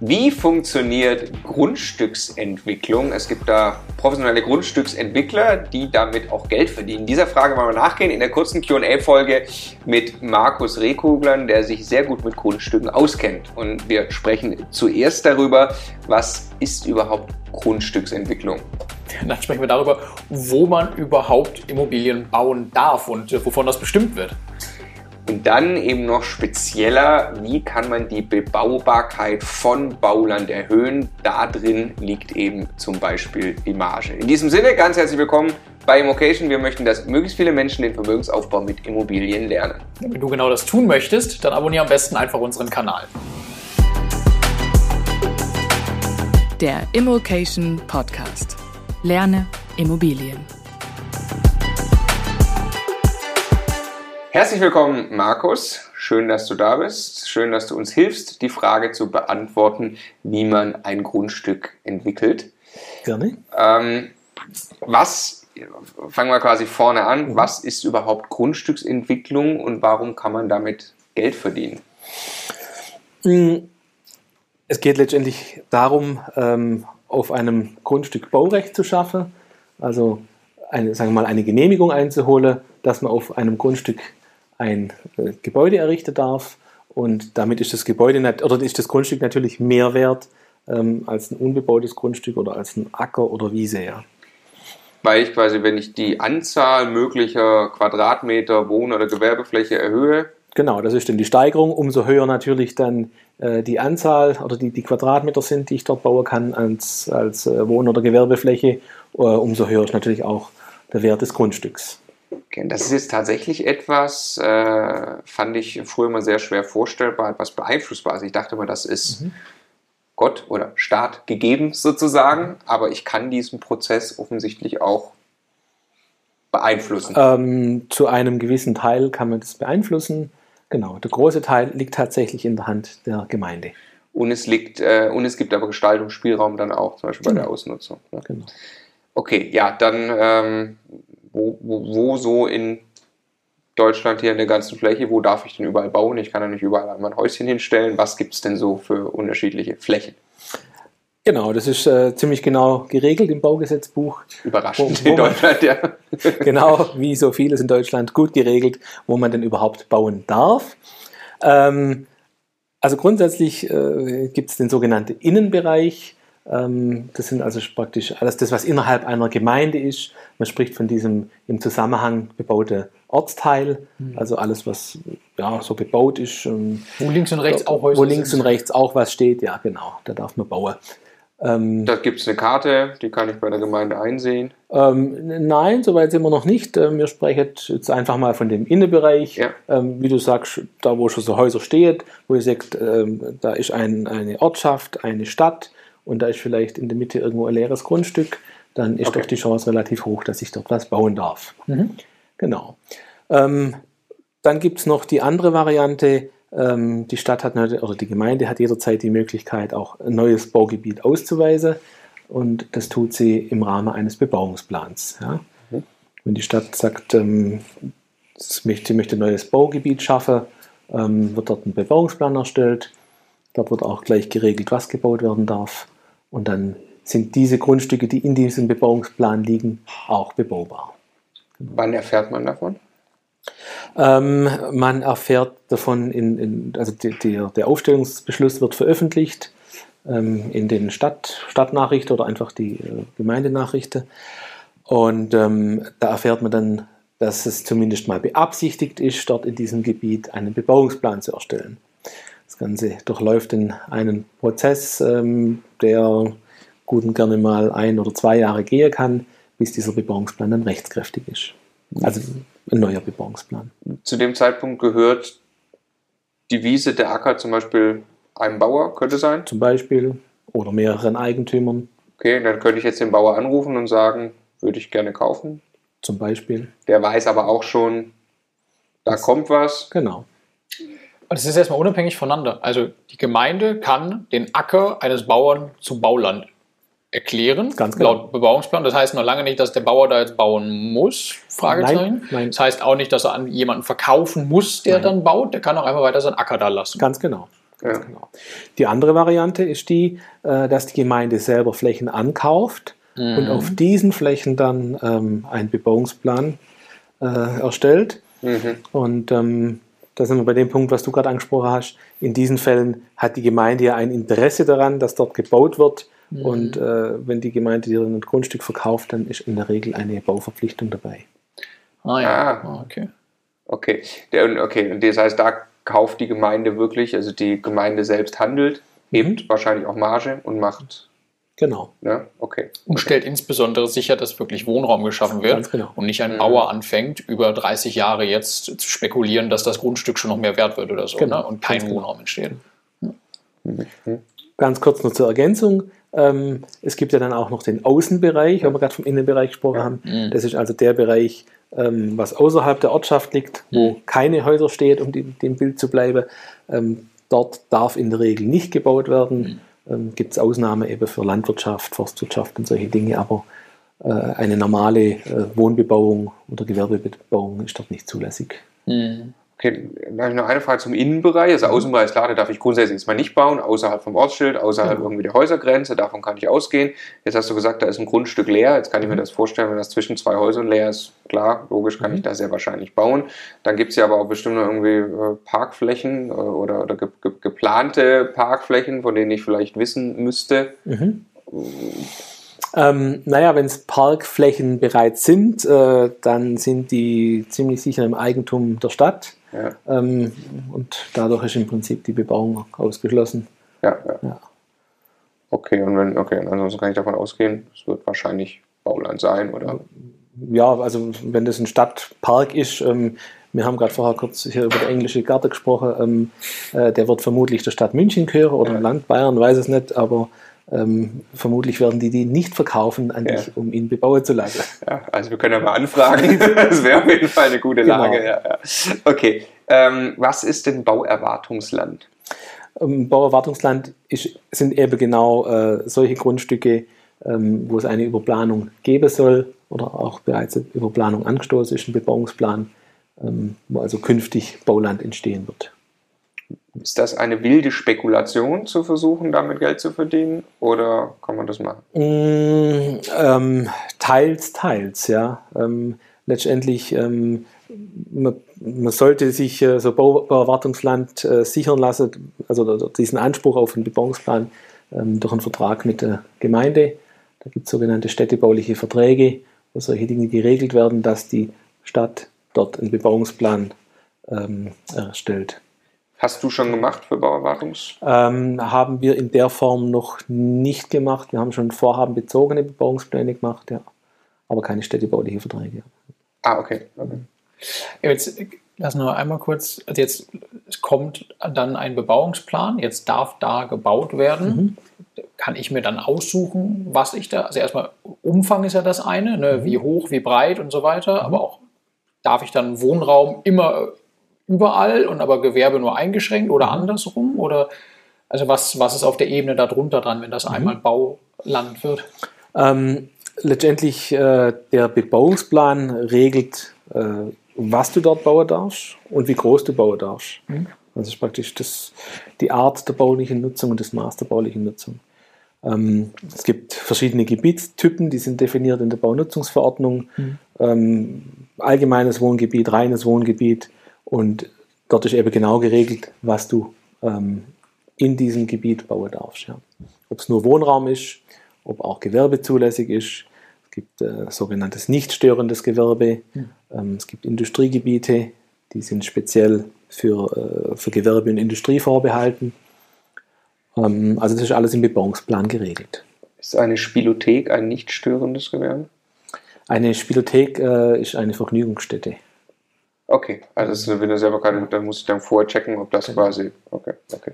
Wie funktioniert Grundstücksentwicklung? Es gibt da professionelle Grundstücksentwickler, die damit auch Geld verdienen. Dieser Frage wollen wir nachgehen in der kurzen QA-Folge mit Markus Rehkuglern, der sich sehr gut mit Grundstücken auskennt. Und wir sprechen zuerst darüber, was ist überhaupt Grundstücksentwicklung? Dann sprechen wir darüber, wo man überhaupt Immobilien bauen darf und äh, wovon das bestimmt wird. Und dann eben noch spezieller, wie kann man die Bebaubarkeit von Bauland erhöhen? Da drin liegt eben zum Beispiel die Marge. In diesem Sinne, ganz herzlich willkommen bei Immocation. Wir möchten, dass möglichst viele Menschen den Vermögensaufbau mit Immobilien lernen. Wenn du genau das tun möchtest, dann abonniere am besten einfach unseren Kanal. Der Immocation Podcast. Lerne Immobilien. Herzlich willkommen, Markus. Schön, dass du da bist. Schön, dass du uns hilfst, die Frage zu beantworten, wie man ein Grundstück entwickelt. Gerne. Ähm, was, fangen wir quasi vorne an, mhm. was ist überhaupt Grundstücksentwicklung und warum kann man damit Geld verdienen? Mm, es geht letztendlich darum, ähm, auf einem Grundstück Baurecht zu schaffen, also eine, sagen wir mal, eine Genehmigung einzuholen, dass man auf einem Grundstück ein äh, Gebäude errichten darf. Und damit ist das Gebäude oder ist das Grundstück natürlich mehr wert ähm, als ein unbebautes Grundstück oder als ein Acker oder Wiese. Ja. Weil ich quasi, wenn ich die Anzahl möglicher Quadratmeter Wohn- oder Gewerbefläche erhöhe. Genau, das ist dann die Steigerung. Umso höher natürlich dann äh, die Anzahl oder die, die Quadratmeter sind, die ich dort bauen kann als, als äh, Wohn- oder Gewerbefläche, äh, umso höher ist natürlich auch der Wert des Grundstücks. Das ist jetzt tatsächlich etwas, äh, fand ich früher immer sehr schwer vorstellbar, etwas beeinflussbar. Also ich dachte immer, das ist mhm. Gott oder Staat gegeben sozusagen, aber ich kann diesen Prozess offensichtlich auch beeinflussen. Ähm, zu einem gewissen Teil kann man das beeinflussen. Genau, der große Teil liegt tatsächlich in der Hand der Gemeinde. Und es, liegt, äh, und es gibt aber Gestaltungsspielraum dann auch, zum Beispiel genau. bei der Ausnutzung. Ne? Genau. Okay, ja, dann ähm, wo, wo, wo so in Deutschland hier in der ganzen Fläche, wo darf ich denn überall bauen? Ich kann ja nicht überall mein Häuschen hinstellen. Was gibt es denn so für unterschiedliche Flächen? Genau, das ist äh, ziemlich genau geregelt im Baugesetzbuch. Überraschend wo, wo in Deutschland, ja. genau, wie so vieles in Deutschland gut geregelt, wo man denn überhaupt bauen darf. Ähm, also grundsätzlich äh, gibt es den sogenannten Innenbereich. Ähm, das sind also praktisch alles das, was innerhalb einer Gemeinde ist. Man spricht von diesem im Zusammenhang bebaute Ortsteil, mhm. also alles, was ja, so bebaut ist. wo links und rechts auch Häuser Wo links sind. und rechts auch was steht, ja genau, da darf man bauen. Ähm, da gibt es eine Karte, die kann ich bei der Gemeinde einsehen. Ähm, nein, soweit sind wir noch nicht. Ähm, wir sprechen jetzt einfach mal von dem Innenbereich. Ja. Ähm, wie du sagst, da wo schon so Häuser steht, wo ihr sagt, ähm, da ist ein, eine Ortschaft, eine Stadt und da ist vielleicht in der Mitte irgendwo ein leeres Grundstück, dann ist okay. doch die Chance relativ hoch, dass ich dort was bauen darf. Mhm. Genau. Ähm, dann gibt es noch die andere Variante. Ähm, die Stadt hat oder die Gemeinde hat jederzeit die Möglichkeit, auch ein neues Baugebiet auszuweisen. Und das tut sie im Rahmen eines Bebauungsplans. Ja. Mhm. Wenn die Stadt sagt, ähm, sie möchte, ein neues Baugebiet schaffen, ähm, wird dort ein Bebauungsplan erstellt. Dort wird auch gleich geregelt, was gebaut werden darf. Und dann sind diese Grundstücke, die in diesem Bebauungsplan liegen, auch bebaubar. Wann erfährt man davon? Ähm, man erfährt davon, in, in, also die, die, der Aufstellungsbeschluss wird veröffentlicht ähm, in den Stadt, Stadtnachrichten oder einfach die äh, Gemeindenachrichten. Und ähm, da erfährt man dann, dass es zumindest mal beabsichtigt ist, dort in diesem Gebiet einen Bebauungsplan zu erstellen. Das Ganze durchläuft in einen Prozess, ähm, der gut und gerne mal ein oder zwei Jahre gehen kann, bis dieser Bebauungsplan dann rechtskräftig ist. Also ein neuer Bebauungsplan. Zu dem Zeitpunkt gehört die Wiese, der Acker zum Beispiel einem Bauer, könnte sein? Zum Beispiel. Oder mehreren Eigentümern. Okay, dann könnte ich jetzt den Bauer anrufen und sagen, würde ich gerne kaufen. Zum Beispiel. Der weiß aber auch schon, da das, kommt was. Genau. Und es ist erstmal unabhängig voneinander. Also die Gemeinde kann den Acker eines Bauern zum Bauland erklären, Ganz genau. laut Bebauungsplan. Das heißt noch lange nicht, dass der Bauer da jetzt bauen muss, Fragezeichen. Nein, nein. Das heißt auch nicht, dass er an jemanden verkaufen muss, der nein. dann baut. Der kann auch einfach weiter seinen Acker da lassen. Ganz genau. Ja. Genau. Die andere Variante ist die, äh, dass die Gemeinde selber Flächen ankauft mhm. und auf diesen Flächen dann ähm, einen Bebauungsplan äh, erstellt. Mhm. Und ähm, da sind wir bei dem Punkt, was du gerade angesprochen hast. In diesen Fällen hat die Gemeinde ja ein Interesse daran, dass dort gebaut wird. Mhm. Und äh, wenn die Gemeinde dir ein Grundstück verkauft, dann ist in der Regel eine Bauverpflichtung dabei. Ah ja, ah, okay. Okay. okay, und das heißt, da kauft die Gemeinde wirklich, also die Gemeinde selbst handelt, hebt mhm. wahrscheinlich auch Marge und macht Genau. Ja, okay. Und stellt insbesondere sicher, dass wirklich Wohnraum geschaffen wird genau. und nicht ein mhm. Bauer anfängt, über 30 Jahre jetzt zu spekulieren, dass das Grundstück schon noch mehr wert wird oder so genau. ne? und kein Ganz genau. Wohnraum entsteht. Mhm. Ganz kurz noch zur Ergänzung. Ähm, es gibt ja dann auch noch den Außenbereich, wenn wir gerade vom Innenbereich gesprochen haben. Mhm. Das ist also der Bereich, ähm, was außerhalb der Ortschaft liegt, wo mhm. keine Häuser steht, um dem Bild zu bleiben. Ähm, dort darf in der Regel nicht gebaut werden. Ähm, gibt es Ausnahmen eben für Landwirtschaft, Forstwirtschaft und solche Dinge, aber äh, eine normale äh, Wohnbebauung oder Gewerbebebauung ist dort nicht zulässig. Mhm. Okay, dann habe ich noch eine Frage zum Innenbereich. Also Außenbereich ist klar, da darf ich grundsätzlich jetzt mal nicht bauen, außerhalb vom Ortsschild, außerhalb ja. irgendwie der Häusergrenze, davon kann ich ausgehen. Jetzt hast du gesagt, da ist ein Grundstück leer. Jetzt kann ich mir mhm. das vorstellen, wenn das zwischen zwei Häusern leer ist, klar, logisch kann mhm. ich da sehr wahrscheinlich bauen. Dann gibt es ja aber auch bestimmt irgendwie äh, Parkflächen äh, oder, oder ge ge geplante Parkflächen, von denen ich vielleicht wissen müsste. Mhm. Ähm, naja, wenn es Parkflächen bereits sind, äh, dann sind die ziemlich sicher im Eigentum der Stadt. Ja. Ähm, und dadurch ist im Prinzip die Bebauung ausgeschlossen. Ja, ja. ja. Okay, und wenn, okay, ansonsten kann ich davon ausgehen, es wird wahrscheinlich Bauland sein, oder? Ja, also wenn das ein Stadtpark ist, ähm, wir haben gerade vorher kurz hier über die englische Garten gesprochen, ähm, äh, der wird vermutlich der Stadt München gehören oder ja. Land Bayern, weiß es nicht, aber ähm, vermutlich werden die die nicht verkaufen an ja. dich, um ihn bebauen zu lassen. Ja, also wir können ja mal anfragen. das wäre auf jeden Fall eine gute genau. Lage. Ja. Okay, ähm, was ist denn Bauerwartungsland? Ähm, Bauerwartungsland ist, sind eben genau äh, solche Grundstücke, ähm, wo es eine Überplanung geben soll oder auch bereits eine Überplanung angestoßen ist, ein Bebauungsplan, ähm, wo also künftig Bauland entstehen wird. Ist das eine wilde Spekulation zu versuchen, damit Geld zu verdienen oder kann man das machen? Mm, ähm, teils, teils, ja. Ähm, letztendlich, ähm, man, man, sollte sich äh, so Bauerwartungsland äh, sichern lassen, also diesen Anspruch auf einen Bebauungsplan ähm, durch einen Vertrag mit der Gemeinde. Da gibt es sogenannte städtebauliche Verträge, wo solche Dinge geregelt werden, dass die Stadt dort einen Bebauungsplan ähm, erstellt. Hast du schon gemacht für Bauerwartungs? Ähm, haben wir in der Form noch nicht gemacht. Wir haben schon vorhabenbezogene Bebauungspläne gemacht, ja. Aber keine städtebauliche Verträge. Ah, okay. okay. Jetzt lass nur einmal kurz, also jetzt kommt dann ein Bebauungsplan, jetzt darf da gebaut werden. Mhm. Kann ich mir dann aussuchen, was ich da, also erstmal Umfang ist ja das eine, ne, mhm. wie hoch, wie breit und so weiter, mhm. aber auch darf ich dann Wohnraum immer überall und aber Gewerbe nur eingeschränkt oder mhm. andersrum? Oder also was, was ist auf der Ebene darunter dran, wenn das mhm. einmal Bauland wird? Ähm, letztendlich äh, der Bebauungsplan regelt, äh, was du dort bauen darfst und wie groß du bauen darfst. Mhm. Das ist praktisch das, die Art der baulichen Nutzung und das Maß der baulichen Nutzung. Ähm, es gibt verschiedene Gebietstypen, die sind definiert in der Baunutzungsverordnung. Mhm. Ähm, allgemeines Wohngebiet, reines Wohngebiet, und dort ist eben genau geregelt, was du ähm, in diesem Gebiet bauen darfst. Ja. Ob es nur Wohnraum ist, ob auch Gewerbe zulässig ist. Es gibt äh, sogenanntes nicht störendes Gewerbe. Mhm. Ähm, es gibt Industriegebiete, die sind speziell für, äh, für Gewerbe und Industrie vorbehalten. Ähm, also das ist alles im Bebauungsplan geregelt. Ist eine Spielothek ein nicht störendes Gewerbe? Eine Spielothek äh, ist eine Vergnügungsstätte. Okay, also wenn du selber keine, dann muss ich dann vorher checken, ob das genau. quasi. Okay, okay.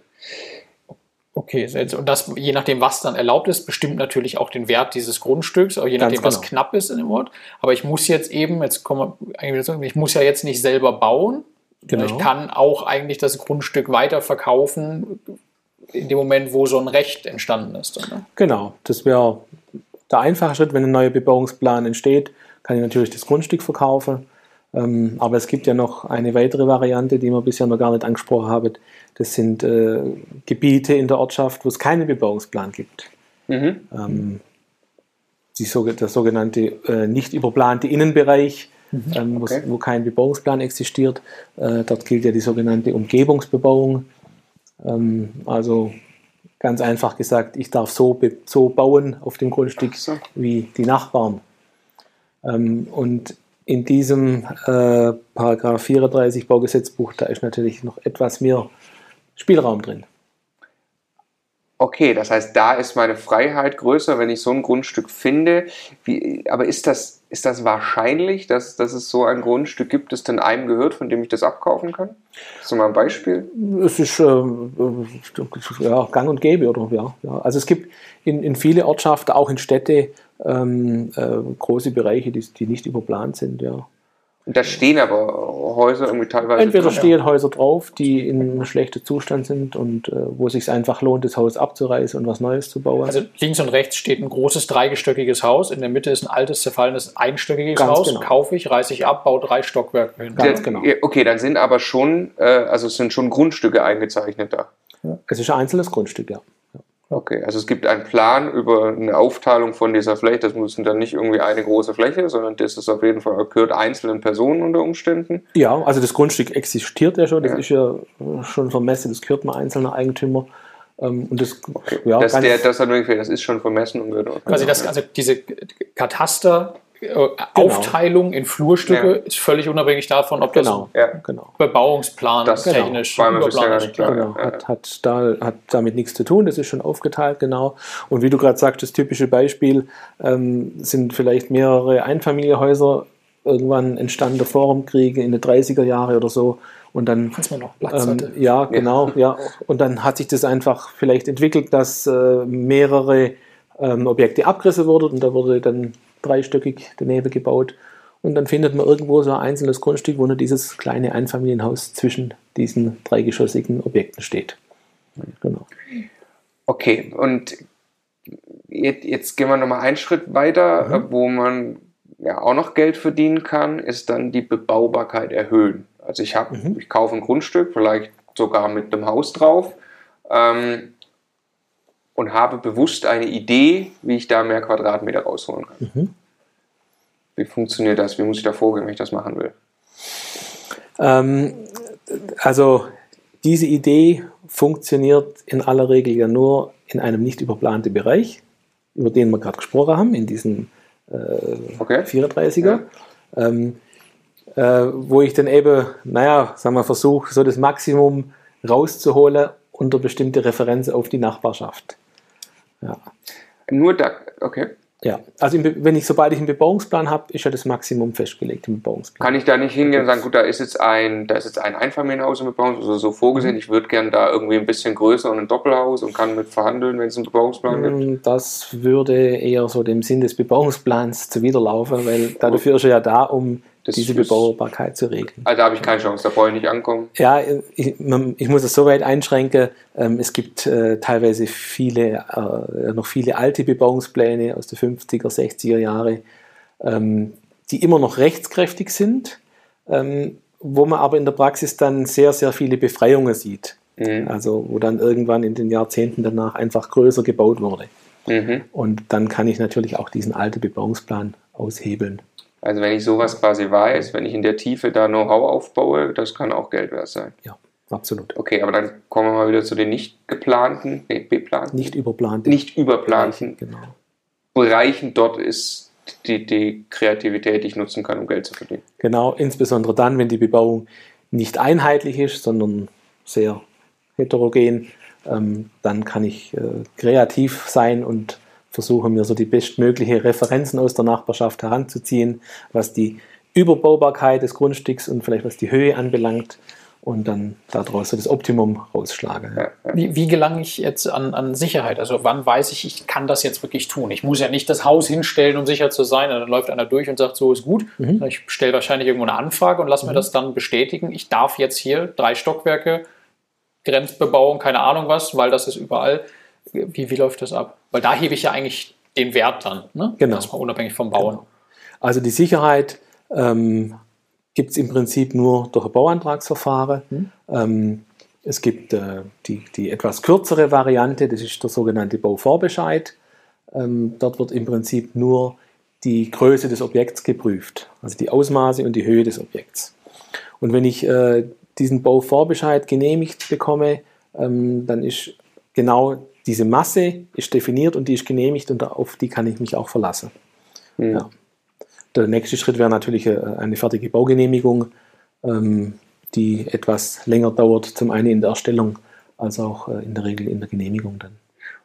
Okay, und das, je nachdem, was dann erlaubt ist, bestimmt natürlich auch den Wert dieses Grundstücks, auch je nachdem, genau. was knapp ist in dem Ort. Aber ich muss jetzt eben, jetzt kommen wir, ich muss ja jetzt nicht selber bauen. Genau. Ich kann auch eigentlich das Grundstück weiter verkaufen, in dem Moment, wo so ein Recht entstanden ist. Oder? Genau, das wäre der einfache Schritt, wenn ein neuer Bebauungsplan entsteht, kann ich natürlich das Grundstück verkaufen Ähm, aber es gibt ja noch eine weitere Variante, die wir bisher noch gar nicht angesprochen haben. Das sind äh, Gebiete in der Ortschaft, wo es keinen Bebauungsplan gibt. Mhm. Ähm, die, der sogenannte äh, nicht überplante Innenbereich, mhm. ähm, okay. wo, kein Bebauungsplan existiert. Äh, dort gilt ja die sogenannte Umgebungsbebauung. Ähm, also ganz einfach gesagt, ich darf so, so bauen auf dem Grundstück so. wie die Nachbarn. Ähm, und in diesem äh, Paragraph 34 Baugesetzbuch, da ist natürlich noch etwas mehr Spielraum drin. Okay, das heißt, da ist meine Freiheit größer, wenn ich so ein Grundstück finde. Wie, aber ist das, ist das wahrscheinlich, dass, dass es so ein Grundstück gibt, das dann einem gehört, von dem ich das abkaufen kann? Hast du mal ein Beispiel? Es ist äh, ja, gang und gäbe, oder? Ja, ja. Also es gibt in, in viele Ortschaften, auch in Städte, ähm, äh, große Bereiche, die, die nicht überplant sind, ja. Da stehen aber Häuser irgendwie teilweise. Entweder drauf. stehen Häuser drauf, die in schlechtem Zustand sind und äh, wo es sich einfach lohnt, das Haus abzureißen und was Neues zu bauen. Also links und rechts steht ein großes dreigestöckiges Haus, in der Mitte ist ein altes, zerfallenes einstöckiges Ganz Haus. Genau. Kaufe ich, reiße ich ab, baue drei Stockwerke hin. Ganz genau. Okay, dann sind aber schon, äh, also es sind schon Grundstücke eingezeichnet da. Ja, es ist ein einzelnes Grundstück, ja. Okay, also es gibt einen Plan über eine Aufteilung von dieser Fläche. Das muss dann nicht irgendwie eine große Fläche, sondern das ist auf jeden Fall gehört einzelnen Personen unter Umständen. Ja, also das Grundstück existiert ja schon. Das ja. ist ja schon vermessen. Das gehört mal einzelner Eigentümer. Ähm, und das, okay. ja, das, der, das, das ist schon vermessen und wird. Quasi das, also diese Kataster Genau. Aufteilung in Flurstücke ja. ist völlig unabhängig davon, ob genau. das ja. genau. Bebauungsplan das technisch genau. ist. Genau. Hat, hat, da, hat damit nichts zu tun, das ist schon aufgeteilt, genau. Und wie du gerade sagst, das typische Beispiel ähm, sind vielleicht mehrere Einfamilienhäuser irgendwann entstanden vor dem Krieg in den 30er Jahren oder so. Und dann, ähm. Ja, genau, ja. Und dann hat sich das einfach vielleicht entwickelt, dass äh, mehrere ähm, Objekte abgerissen wurden und da wurde dann dreistöckig daneben gebaut. Und dann findet man irgendwo so ein einzelnes Grundstück, wo nur dieses kleine Einfamilienhaus zwischen diesen dreigeschossigen Objekten steht. Genau. Okay, und jetzt, jetzt gehen wir nochmal einen Schritt weiter, mhm. wo man ja auch noch Geld verdienen kann, ist dann die Bebaubarkeit erhöhen. Also ich habe, mhm. ich kaufe ein Grundstück, vielleicht sogar mit einem Haus drauf. Ähm, und habe bewusst eine Idee, wie ich da mehr Quadratmeter rausholen kann. Mhm. Wie funktioniert das? Wie muss ich da vorgehen, wenn ich das machen will? Ähm, also diese Idee funktioniert in aller Regel ja nur in einem nicht überplanten Bereich, über den wir gerade gesprochen haben, in diesem äh, okay. 34er. Ja. Ähm, äh, wo ich dann eben, naja, sagen wir, versuche, so das Maximum rauszuholen unter bestimmte Referenz auf die Nachbarschaft. Ja. Nur da, okay. Ja, also wenn ich, sobald ich einen Bebauungsplan habe, ist ja das Maximum festgelegt im Bebauungsplan. Kann ich da nicht hingehen und sagen, gut, da ist jetzt ein, da ist jetzt ein Einfamilienhaus im Bebauungsplan, also so vorgesehen, mhm. ich würde gern da irgendwie ein bisschen größer und ein Doppelhaus und kann mit verhandeln, wenn es einen Bebauungsplan gibt? Mm, das würde eher so dem Sinn des Bebauungsplans zuwiderlaufen, weil dafür ist er ja da, um das diese Bebaubarkeit zu regeln. Also da habe ich keine Chance, da brauche ich nicht ankommen. Ja, ich, ich muss es so weit einschränken. Ähm, es gibt äh, teilweise viele, äh, noch viele alte Bebauungspläne aus den 50er, 60er Jahre, ähm, die immer noch rechtskräftig sind, ähm, wo man aber in der Praxis dann sehr, sehr viele Befreiungen sieht. Mhm. Also wo dann irgendwann in den Jahrzehnten danach einfach größer gebaut wurde. Mhm. Und dann kann ich natürlich auch diesen alten Bebauungsplan aushebeln. Also wenn ich sowas quasi weiß, wenn ich in der Tiefe da Know-how aufbaue, das kann auch Geld wert sein. Ja, absolut. Okay, aber dann kommen wir mal wieder zu den nicht geplanten, nee, beplanten. Nicht überplanten. Nicht überplanten Bereichen, genau. Bereichen. Dort ist die, die Kreativität, die ich nutzen kann, um Geld zu verdienen. Genau, insbesondere dann, wenn die Bebauung nicht einheitlich ist, sondern sehr heterogen, ähm, dann kann ich äh, kreativ sein und versuche mir so die bestmögliche Referenzen aus der Nachbarschaft heranzuziehen, was die Überbaubarkeit des Grundstücks und vielleicht was die Höhe anbelangt und dann daraus so das Optimum rausschlage. Wie, wie gelange ich jetzt an, an, Sicherheit? Also wann weiß ich, ich kann das jetzt wirklich tun? Ich muss ja nicht das Haus hinstellen, um sicher zu sein. Und dann läuft einer durch und sagt, so ist gut. Mhm. Ich stelle wahrscheinlich irgendwo eine Anfrage und lasse mhm. mir das dann bestätigen. Ich darf jetzt hier drei Stockwerke, Grenzbebauung, keine Ahnung was, weil das ist überall. Wie, wie läuft das ab? Weil da hebe ich ja eigentlich den Wert dann, ne? Genau. Erstmal unabhängig vom Bauen. Genau. Also die Sicherheit ähm, gibt es im Prinzip nur durch ein Bauantragsverfahren. Mhm. Ähm, es gibt äh, die, die etwas kürzere Variante, das ist der sogenannte Bauvorbescheid. Ähm, dort wird im Prinzip nur die Größe des Objekts geprüft, also die Ausmaße und die Höhe des Objekts. Und wenn ich äh, diesen Bauvorbescheid genehmigt bekomme, ähm, dann ist genau diese Masse ist definiert und die ist genehmigt und auf die kann ich mich auch verlassen. Mhm. Ja. Der nächste Schritt wäre natürlich äh, eine fertige Baugenehmigung, ähm, die etwas länger dauert, zum einen in der Erstellung als auch äh, in der Regel in der Genehmigung dann.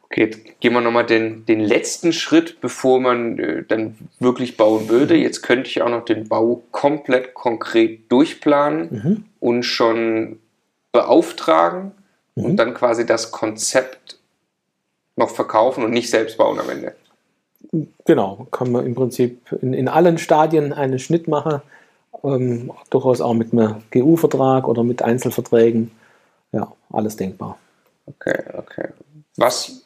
Okay, jetzt gehen wir nochmal den, den letzten Schritt, bevor man äh, dann wirklich bauen würde. Mhm. Jetzt könnte ich auch noch den Bau komplett konkret durchplanen mhm. und schon beauftragen mhm. und dann quasi das Konzept noch verkaufen und nicht selbst bauen am Ende. Genau, kann man im Prinzip in, in allen Stadien einen Schnitt machen, ähm, durchaus auch mit einem GU-Vertrag oder mit Einzelverträgen. Ja, alles denkbar. Okay, okay. Was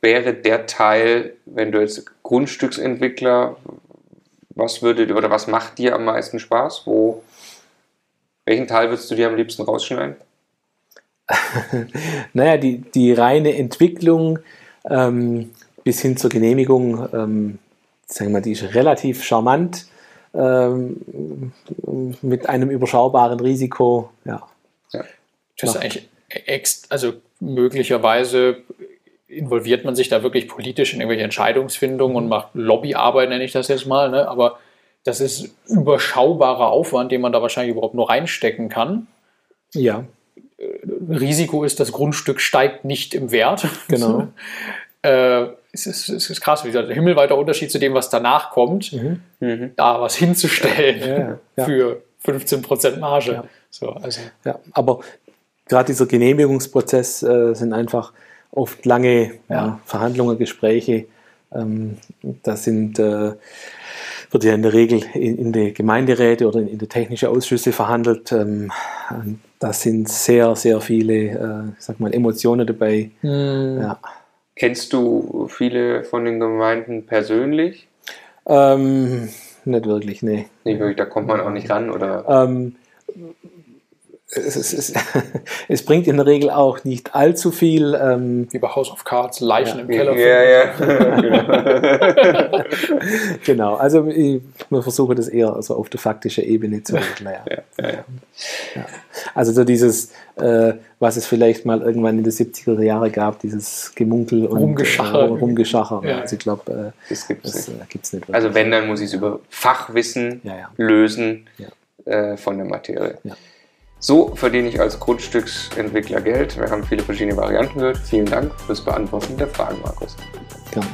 wäre der Teil, wenn du jetzt Grundstücksentwickler, was würde oder was macht dir am meisten Spaß? Wo, welchen Teil würdest du dir am liebsten rausschneiden? naja, die, die reine Entwicklung ähm, bis hin zur Genehmigung, ähm, sagen wir mal, die ist relativ charmant ähm, mit einem überschaubaren Risiko. Ja. ja. Das ist eigentlich also möglicherweise involviert man sich da wirklich politisch in irgendwelche Entscheidungsfindungen und macht Lobbyarbeit, nenne ich das jetzt mal. Ne? Aber das ist überschaubarer Aufwand, den man da wahrscheinlich überhaupt nur reinstecken kann. Ja. Risiko ist, das Grundstück steigt nicht im Wert. Genau. äh, es, ist, es ist krass, wie gesagt, der himmelweiter Unterschied zu dem, was danach kommt, mhm. mhm. da was hinzustellen ja, ja. für 15% Marge. Ja. So, also. ja, aber gerade dieser Genehmigungsprozess äh, sind einfach oft lange ja, Verhandlungen, Gespräche. Ähm, das sind, äh, wird ja in der Regel in, in die Gemeinderäte oder in, in die technische Ausschüsse verhandelt. Ähm, da sind sehr, sehr viele, äh, sag mal, Emotionen dabei. Mhm. Ja. Kennst du viele von den Gemeinden persönlich? Ähm, nicht wirklich, nee. Nicht wirklich, da kommt man auch nicht ran, oder? Ähm, es, es, es, es, bringt in der Regel auch nicht allzu viel. Ähm, Wie bei House of Cards, Leichen ja. im Keller. Ja, ja. genau, also ich, man versuche das eher also auf der faktischen Ebene zu regeln. Ja. Ja, Also so dieses, äh, was es vielleicht mal irgendwann in den 70er Jahren gab, dieses Gemunkel und Rumgeschacher. Äh, Rumgeschacher. Also ich glaube, äh, das gibt es nicht. Äh, nicht also wenn, dann muss ich es über Fachwissen lösen äh, von der Materie. Ja. So verdiene ich als Grundstücksentwickler Geld. Wir haben viele verschiedene Varianten gehört. Vielen Dank fürs Beantworten der Fragen, Markus. Gerne.